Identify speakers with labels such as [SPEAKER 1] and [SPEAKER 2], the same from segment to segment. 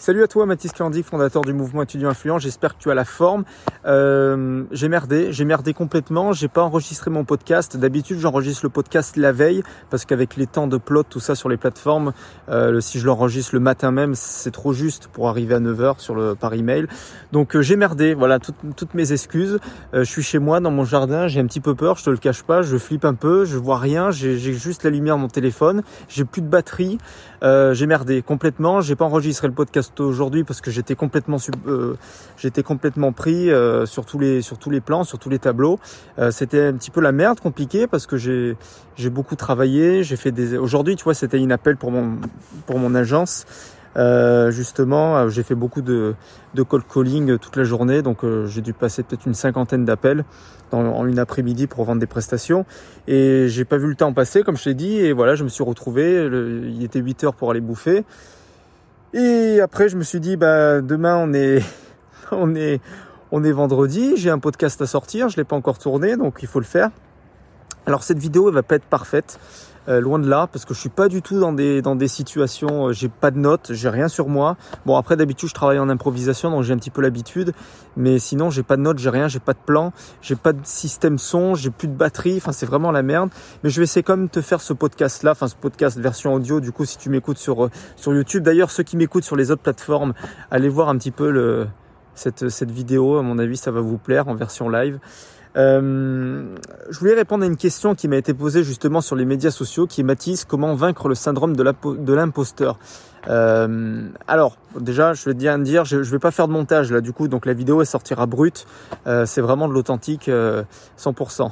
[SPEAKER 1] Salut à toi Mathis Clandic, fondateur du mouvement étudiant influent, j'espère que tu as la forme. Euh, j'ai merdé, j'ai merdé complètement, j'ai pas enregistré mon podcast. D'habitude j'enregistre le podcast la veille parce qu'avec les temps de plot, tout ça sur les plateformes, euh, si je l'enregistre le matin même, c'est trop juste pour arriver à 9h sur le, par email. Donc euh, j'ai merdé, voilà, toutes, toutes mes excuses. Euh, je suis chez moi dans mon jardin, j'ai un petit peu peur, je te le cache pas, je flippe un peu, je vois rien, j'ai juste la lumière de mon téléphone, j'ai plus de batterie, euh, j'ai merdé complètement, j'ai pas enregistré le podcast aujourd'hui parce que j'étais complètement euh, j'étais complètement pris euh, sur tous les sur tous les plans, sur tous les tableaux. Euh, c'était un petit peu la merde, compliqué parce que j'ai j'ai beaucoup travaillé, j'ai fait des aujourd'hui, tu vois, c'était une appel pour mon pour mon agence. justement, j'ai fait beaucoup de, de cold calling toute la journée, donc j'ai dû passer peut-être une cinquantaine d'appels en une après-midi pour vendre des prestations. Et j'ai pas vu le temps passer, comme je t'ai dit, et voilà, je me suis retrouvé. il était 8 heures pour aller bouffer. Et après, je me suis dit, bah, demain, on est, on est, on est vendredi. J'ai un podcast à sortir. Je l'ai pas encore tourné, donc il faut le faire. Alors, cette vidéo, elle va pas être parfaite. Euh, loin de là, parce que je suis pas du tout dans des dans des situations, euh, j'ai pas de notes, j'ai rien sur moi. Bon après d'habitude je travaille en improvisation, donc j'ai un petit peu l'habitude, mais sinon j'ai pas de notes, j'ai rien, j'ai pas de plan, j'ai pas de système son, j'ai plus de batterie, enfin c'est vraiment la merde. Mais je vais essayer quand même de te faire ce podcast là, enfin ce podcast version audio. Du coup si tu m'écoutes sur euh, sur YouTube, d'ailleurs ceux qui m'écoutent sur les autres plateformes, allez voir un petit peu cette cette vidéo. À mon avis ça va vous plaire en version live. Euh, je voulais répondre à une question qui m'a été posée justement sur les médias sociaux, qui est Mathis, comment vaincre le syndrome de l'imposteur euh, alors, déjà, je vais bien dire, je, je vais pas faire de montage là, du coup, donc la vidéo elle sortira brute. Euh, c'est vraiment de l'authentique 100%.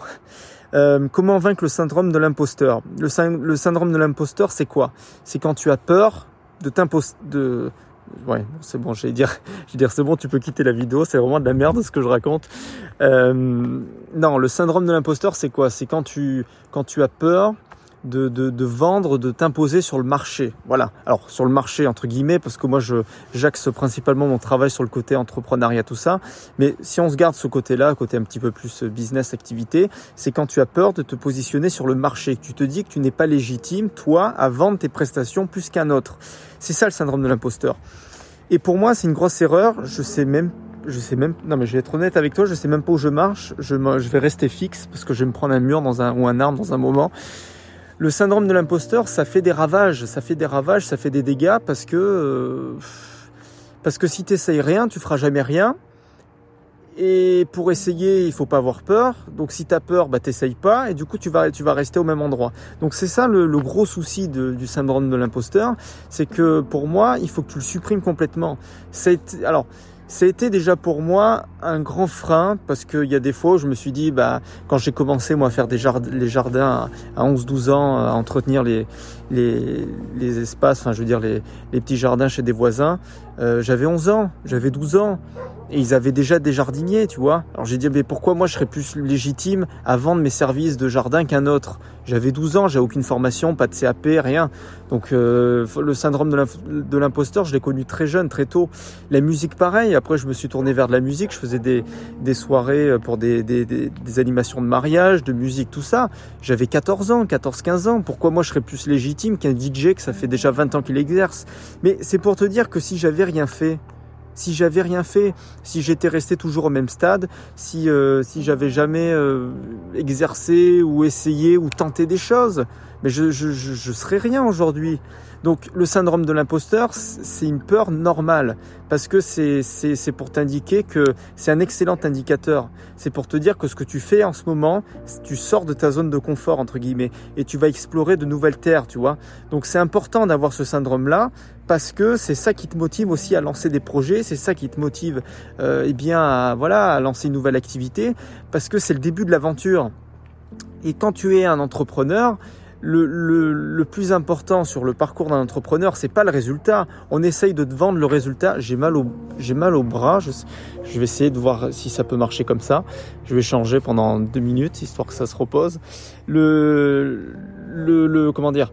[SPEAKER 1] comment vaincre le syndrome de l'imposteur? Le, syndrome de l'imposteur, c'est quoi? C'est quand tu as peur de de, ouais, c'est bon, je vais dire, dire, c'est bon, tu peux quitter la vidéo, c'est vraiment de la merde ce que je raconte. Euh, non, le syndrome de l'imposteur, c'est quoi? C'est quand tu, quand tu as peur de, de, de vendre, de t'imposer sur le marché. Voilà. Alors sur le marché entre guillemets, parce que moi je j'axe principalement mon travail sur le côté entrepreneuriat tout ça. Mais si on se garde ce côté-là, côté un petit peu plus business activité, c'est quand tu as peur de te positionner sur le marché, tu te dis que tu n'es pas légitime toi à vendre tes prestations plus qu'un autre. C'est ça le syndrome de l'imposteur. Et pour moi, c'est une grosse erreur. Je sais même, je sais même, non mais je vais être honnête avec toi, je sais même pas où je marche. Je, je vais rester fixe parce que je vais me prendre un mur dans un, ou un arbre dans un moment. Le syndrome de l'imposteur, ça fait des ravages, ça fait des ravages, ça fait des dégâts parce que, euh, parce que si t'essayes rien, tu feras jamais rien. Et pour essayer, il faut pas avoir peur. Donc si tu as peur, bah t'essayes pas et du coup tu vas tu vas rester au même endroit. Donc c'est ça le, gros souci du syndrome de l'imposteur, c'est que pour moi, il faut que tu le supprimes complètement. C'est alors été déjà pour moi un grand frein parce qu'il y a des fois je me suis dit, bah, quand j'ai commencé moi à faire des jardins, les jardins à 11-12 ans, à entretenir les, espaces, enfin je veux dire les, les petits jardins chez des voisins, euh, j'avais 11 ans, j'avais 12 ans. Et ils avaient déjà des jardiniers, tu vois. Alors j'ai dit, mais pourquoi moi je serais plus légitime à vendre mes services de jardin qu'un autre? J'avais 12 ans, j'avais aucune formation, pas de CAP, rien. Donc euh, le syndrome de l'imposteur, je l'ai connu très jeune, très tôt. La musique, pareil. Après, je me suis tourné vers de la musique. Je faisais des, soirées euh, pour des, des, animations de mariage, de musique, tout ça. J'avais 14 ans, 14-15 ans. Pourquoi moi je serais plus légitime qu'un DJ que ça fait déjà 20 ans qu'il exerce? Mais c'est pour te dire que si j'avais rien fait, si j'avais rien fait, si j'étais resté toujours au même stade, si, euh, si j'avais jamais euh, exercé ou essayé ou tenté des choses, mais je, je, serais rien aujourd'hui. Donc le syndrome de l'imposteur, c'est une peur normale parce que c'est pour t'indiquer que c'est un excellent indicateur. C'est pour te dire que ce que tu fais en ce moment, tu sors de ta zone de confort entre guillemets et tu vas explorer de nouvelles terres, tu vois. Donc c'est important d'avoir ce syndrome-là parce que c'est ça qui te motive aussi à lancer des projets, c'est ça qui te motive euh, eh bien voilà à lancer une nouvelle activité parce que c'est le début de l'aventure. Et quand tu es un entrepreneur, le, plus important sur le parcours d'un entrepreneur, c'est pas le résultat. On essaye de te vendre le résultat. J'ai mal au, j'ai mal au bras. Je, vais essayer de voir si ça peut marcher comme ça. Je vais changer pendant deux minutes histoire que ça se repose. Le, le, le comment dire?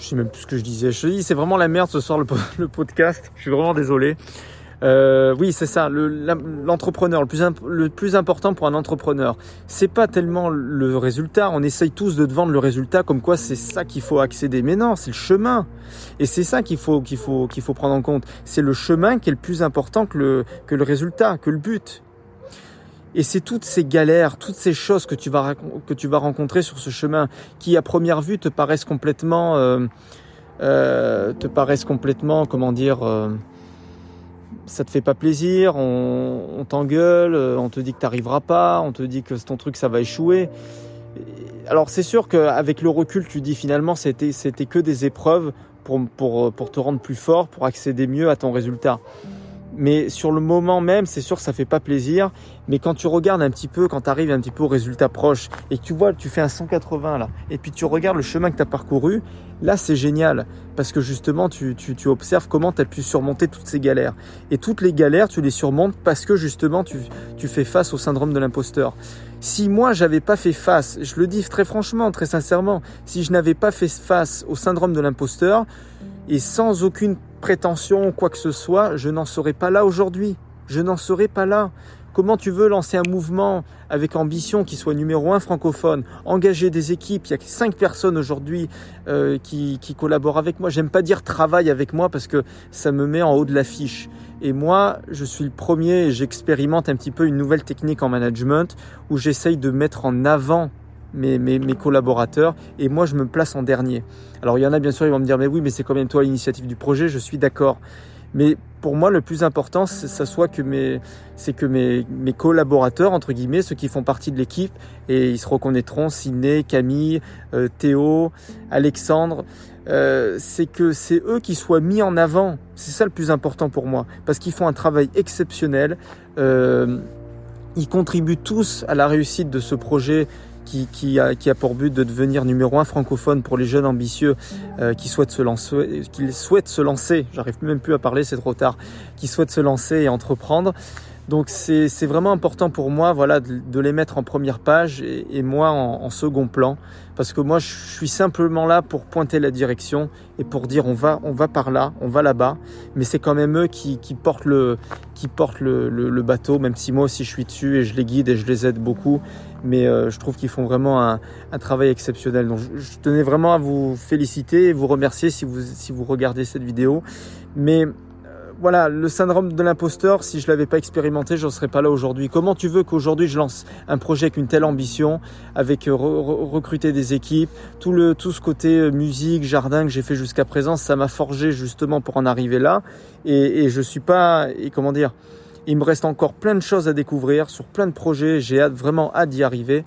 [SPEAKER 1] Je sais même plus ce que je disais. Je dis, c'est vraiment la merde ce soir le, le podcast. Je suis vraiment désolé. Euh, oui, c'est ça. L'entrepreneur, le, plus important pour un entrepreneur, c'est pas tellement le résultat. On essaye tous de te vendre le résultat comme quoi c'est ça qu'il faut accéder. Mais non, c'est le chemin. Et c'est ça qu'il faut qu'il faut qu'il faut prendre en compte. C'est le chemin qui est le plus important que le que le résultat, que le but. Et c'est toutes ces galères, toutes ces choses que tu vas que tu vas rencontrer sur ce chemin, qui à première vue te paraissent complètement, euh, euh, te paraissent complètement, comment dire, euh, ça te fait pas plaisir, on, t'engueule, euh, on te dit que t'arriveras pas, on te dit que ton truc ça va échouer. Alors c'est sûr qu'avec le recul, tu dis finalement c'était c'était que des épreuves pour, pour, pour te rendre plus fort, pour accéder mieux à ton résultat. Mais sur le moment même, c'est sûr que ça fait pas plaisir. Mais quand tu regardes un petit peu, quand tu arrives un petit peu au résultat proche et que tu vois, tu fais un 180 là, et puis tu regardes le chemin que tu as parcouru, là c'est génial. Parce que justement, tu, observes comment tu as pu surmonter toutes ces galères. Et toutes les galères, tu les surmontes parce que justement, tu, tu fais face au syndrome de l'imposteur. Si moi, j'avais pas fait face, je le dis très franchement, très sincèrement, si je n'avais pas fait face au syndrome de l'imposteur, et sans aucune prétention quoi que ce soit, je n'en serais pas là aujourd'hui. Je n'en serais pas là. Comment tu veux lancer un mouvement avec ambition qui soit numéro un francophone, engager des équipes Il y a cinq personnes aujourd'hui euh, qui, qui, collaborent avec moi. J'aime pas dire travail avec moi parce que ça me met en haut de l'affiche. Et moi, je suis le premier et j'expérimente un petit peu une nouvelle technique en management où j'essaye de mettre en avant mes, mes, collaborateurs et moi je me place en dernier. Alors il y en a bien sûr, ils vont me dire mais oui mais c'est quand même toi l'initiative du projet, je suis d'accord. Mais pour moi le plus important ça soit que mes c'est que mes, mes collaborateurs entre guillemets ceux qui font partie de l'équipe et ils se reconnaîtront Sidney, Camille, euh, Théo, Alexandre euh, c'est que c'est eux qui soient mis en avant. C'est ça le plus important pour moi parce qu'ils font un travail exceptionnel. Euh, ils contribuent tous à la réussite de ce projet qui, a, pour but de devenir numéro un francophone pour les jeunes ambitieux euh, qui souhaitent se lancer, qui souhaitent se lancer. J'arrive même plus à parler, c'est trop tard. Qui souhaitent se lancer et entreprendre. Donc c'est vraiment important pour moi voilà, de, les mettre en première page et, moi en, second plan. Parce que moi je suis simplement là pour pointer la direction et pour dire on va, on va par là, on va là-bas. Mais c'est quand même eux qui, qui portent, le, qui portent le, le, bateau, même si moi aussi je suis dessus et je les guide et je les aide beaucoup. Mais euh, je trouve qu'ils font vraiment un, un, travail exceptionnel. Donc je, je, tenais vraiment à vous féliciter et vous remercier si vous, si vous regardez cette vidéo. Mais voilà, le syndrome de l'imposteur, si je l'avais pas expérimenté, je ne serais pas là aujourd'hui. Comment tu veux qu'aujourd'hui je lance un projet avec une telle ambition, avec euh, recruter des équipes, tout le tout ce côté euh, musique, jardin que j'ai fait jusqu'à présent, ça m'a forgé justement pour en arriver là. Et, et je suis pas, et comment dire, il me reste encore plein de choses à découvrir sur plein de projets. J'ai vraiment hâte d'y arriver.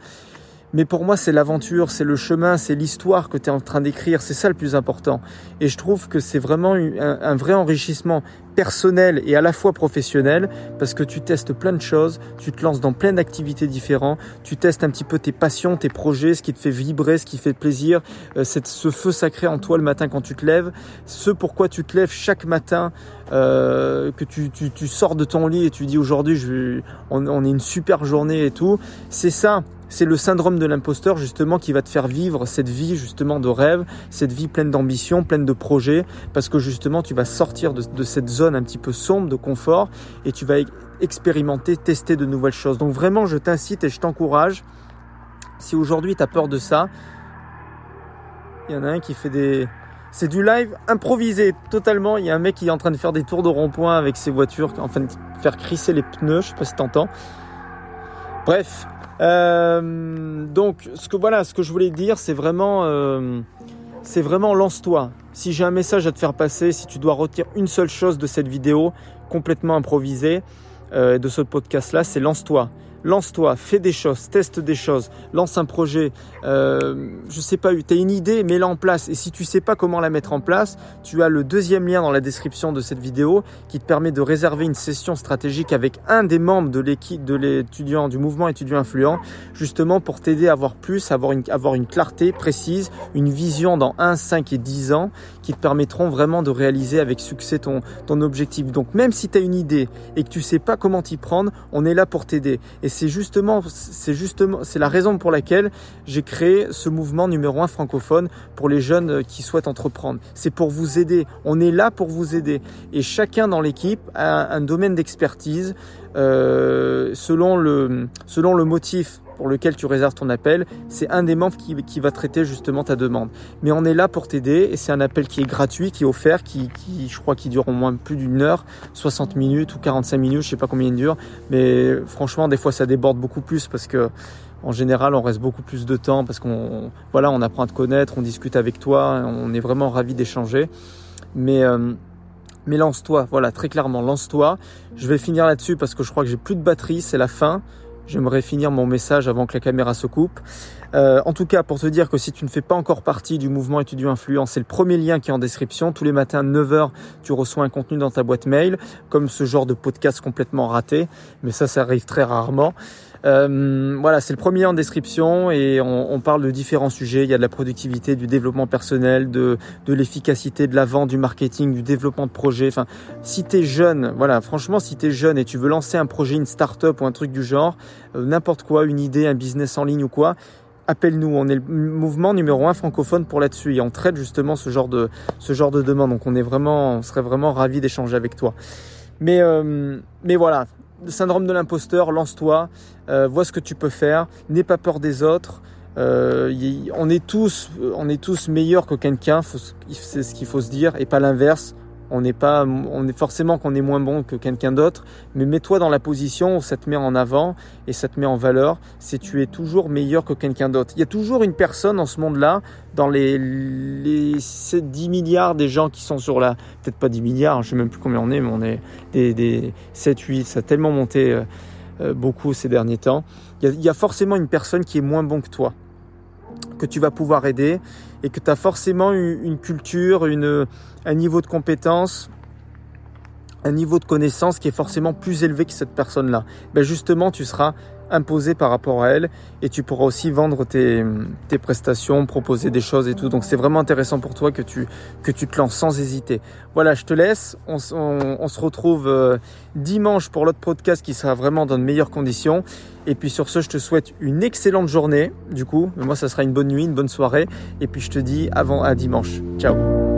[SPEAKER 1] Mais pour moi, c'est l'aventure, c'est le chemin, c'est l'histoire que tu es en train d'écrire. C'est ça le plus important. Et je trouve que c'est vraiment un, vrai enrichissement personnel et à la fois professionnel parce que tu testes plein de choses, tu te lances dans plein d'activités différentes, tu testes un petit peu tes passions, tes projets, ce qui te fait vibrer, ce qui fait plaisir, euh, ce feu sacré en toi le matin quand tu te lèves, ce pourquoi tu te lèves chaque matin, euh, que tu, tu, tu, sors de ton lit et tu dis aujourd'hui on, on est une super journée et tout. C'est ça c'est le syndrome de l'imposteur justement qui va te faire vivre cette vie justement de rêve, cette vie pleine d'ambition, pleine de projets, parce que justement tu vas sortir de, cette zone un petit peu sombre de confort et tu vas expérimenter, tester de nouvelles choses. Donc vraiment, je t'incite et je t'encourage. Si aujourd'hui tu as peur de ça, il y en a un qui fait des... C'est du live improvisé totalement. Il y a un mec qui est en train de faire des tours de rond-point avec ses voitures, en train de faire crisser les pneus, je sais pas si t'entends. Bref, euh, donc, ce que voilà, ce que je voulais dire, c'est vraiment, euh, vraiment lance-toi. Si j'ai un message à te faire passer, si tu dois retirer une seule chose de cette vidéo complètement improvisée, euh, de ce podcast-là, c'est lance-toi lance-toi, fais des choses, teste des choses, lance un projet. Euh, je sais pas, tu as une idée, mets-la en place. Et si tu sais pas comment la mettre en place, tu as le deuxième lien dans la description de cette vidéo qui te permet de réserver une session stratégique avec un des membres de l'équipe de l'étudiant du mouvement étudiant influent, justement pour t'aider à avoir plus, avoir une, avoir une clarté précise, une vision dans 1, 5 et 10 ans te permettront vraiment de réaliser avec succès ton, objectif. Donc même si tu as une idée et que tu sais pas comment t'y prendre, on est là pour t'aider. Et c'est justement, c'est la raison pour laquelle j'ai créé ce mouvement numéro un francophone pour les jeunes qui souhaitent entreprendre. C'est pour vous aider. On est là pour vous aider. Et chacun dans l'équipe a un domaine d'expertise euh, selon le motif pour lequel tu réserves ton appel, c'est un des membres qui, va traiter justement ta demande. Mais on est là pour t'aider et c'est un appel qui est gratuit, qui est offert, qui, qui je crois qui dure au moins plus d'une heure, 60 minutes ou 45 minutes, je sais pas combien il dure, mais franchement des fois ça déborde beaucoup plus parce que en général, on reste beaucoup plus de temps parce qu'on voilà, on apprend à te connaître, on discute avec toi, on est vraiment ravi d'échanger. Mais euh, mais lance-toi, voilà, très clairement, lance-toi. Je vais finir là-dessus parce que je crois que j'ai plus de batterie, c'est la fin. J'aimerais finir mon message avant que la caméra se coupe. Euh, en tout cas, pour te dire que si tu ne fais pas encore partie du mouvement étudiant influent, c'est le premier lien qui est en description. Tous les matins, 9h, tu reçois un contenu dans ta boîte mail, comme ce genre de podcast complètement raté. Mais ça, ça arrive très rarement. Euh, voilà, c'est le premier en description et on, parle de différents sujets. Il y a de la productivité, du développement personnel, de, l'efficacité, de la vente, du marketing, du développement de projet. Enfin, si tu es jeune, voilà, franchement, si tu es jeune et tu veux lancer un projet, une start-up ou un truc du genre, euh, n'importe quoi, une idée, un business en ligne ou quoi, appelle-nous. On est le mouvement numéro un francophone pour là-dessus et on traite justement ce genre de ce genre de demande. Donc on est vraiment, on serait vraiment ravi d'échanger avec toi. Mais euh, mais voilà, syndrome de l'imposteur, lance-toi, euh, vois ce que tu peux faire, n'aie pas peur des autres. Euh, on est tous, on est tous meilleurs que quelqu'un, c'est ce qu'il faut se dire, et pas l'inverse. On n'est pas, on est forcément qu'on est moins bon que quelqu'un d'autre, mais mets-toi dans la position où ça te met en avant et ça te met en valeur. C'est tu es toujours meilleur que quelqu'un d'autre. Il y a toujours une personne en ce monde-là, dans les, les 10 milliards des gens qui sont sur la, peut-être pas 10 milliards, je sais même plus combien on est, mais on est des, des 7, 8, ça a tellement monté euh, euh, beaucoup ces derniers temps. Il y, a, il y a forcément une personne qui est moins bon que toi que tu vas pouvoir aider et que tu as forcément une culture, une, un niveau de compétence, un niveau de connaissance qui est forcément plus élevé que cette personne-là. Ben justement, tu seras imposé par rapport à elle et tu pourras aussi vendre tes, prestations, proposer des choses et tout. Donc c'est vraiment intéressant pour toi que tu, que tu te lances sans hésiter. Voilà, je te laisse. On se retrouve euh, dimanche pour l'autre podcast qui sera vraiment dans de meilleures conditions. Et puis sur ce, je te souhaite une excellente journée. Du coup, moi, ça sera une bonne nuit, une bonne soirée. Et puis je te dis avant à dimanche. Ciao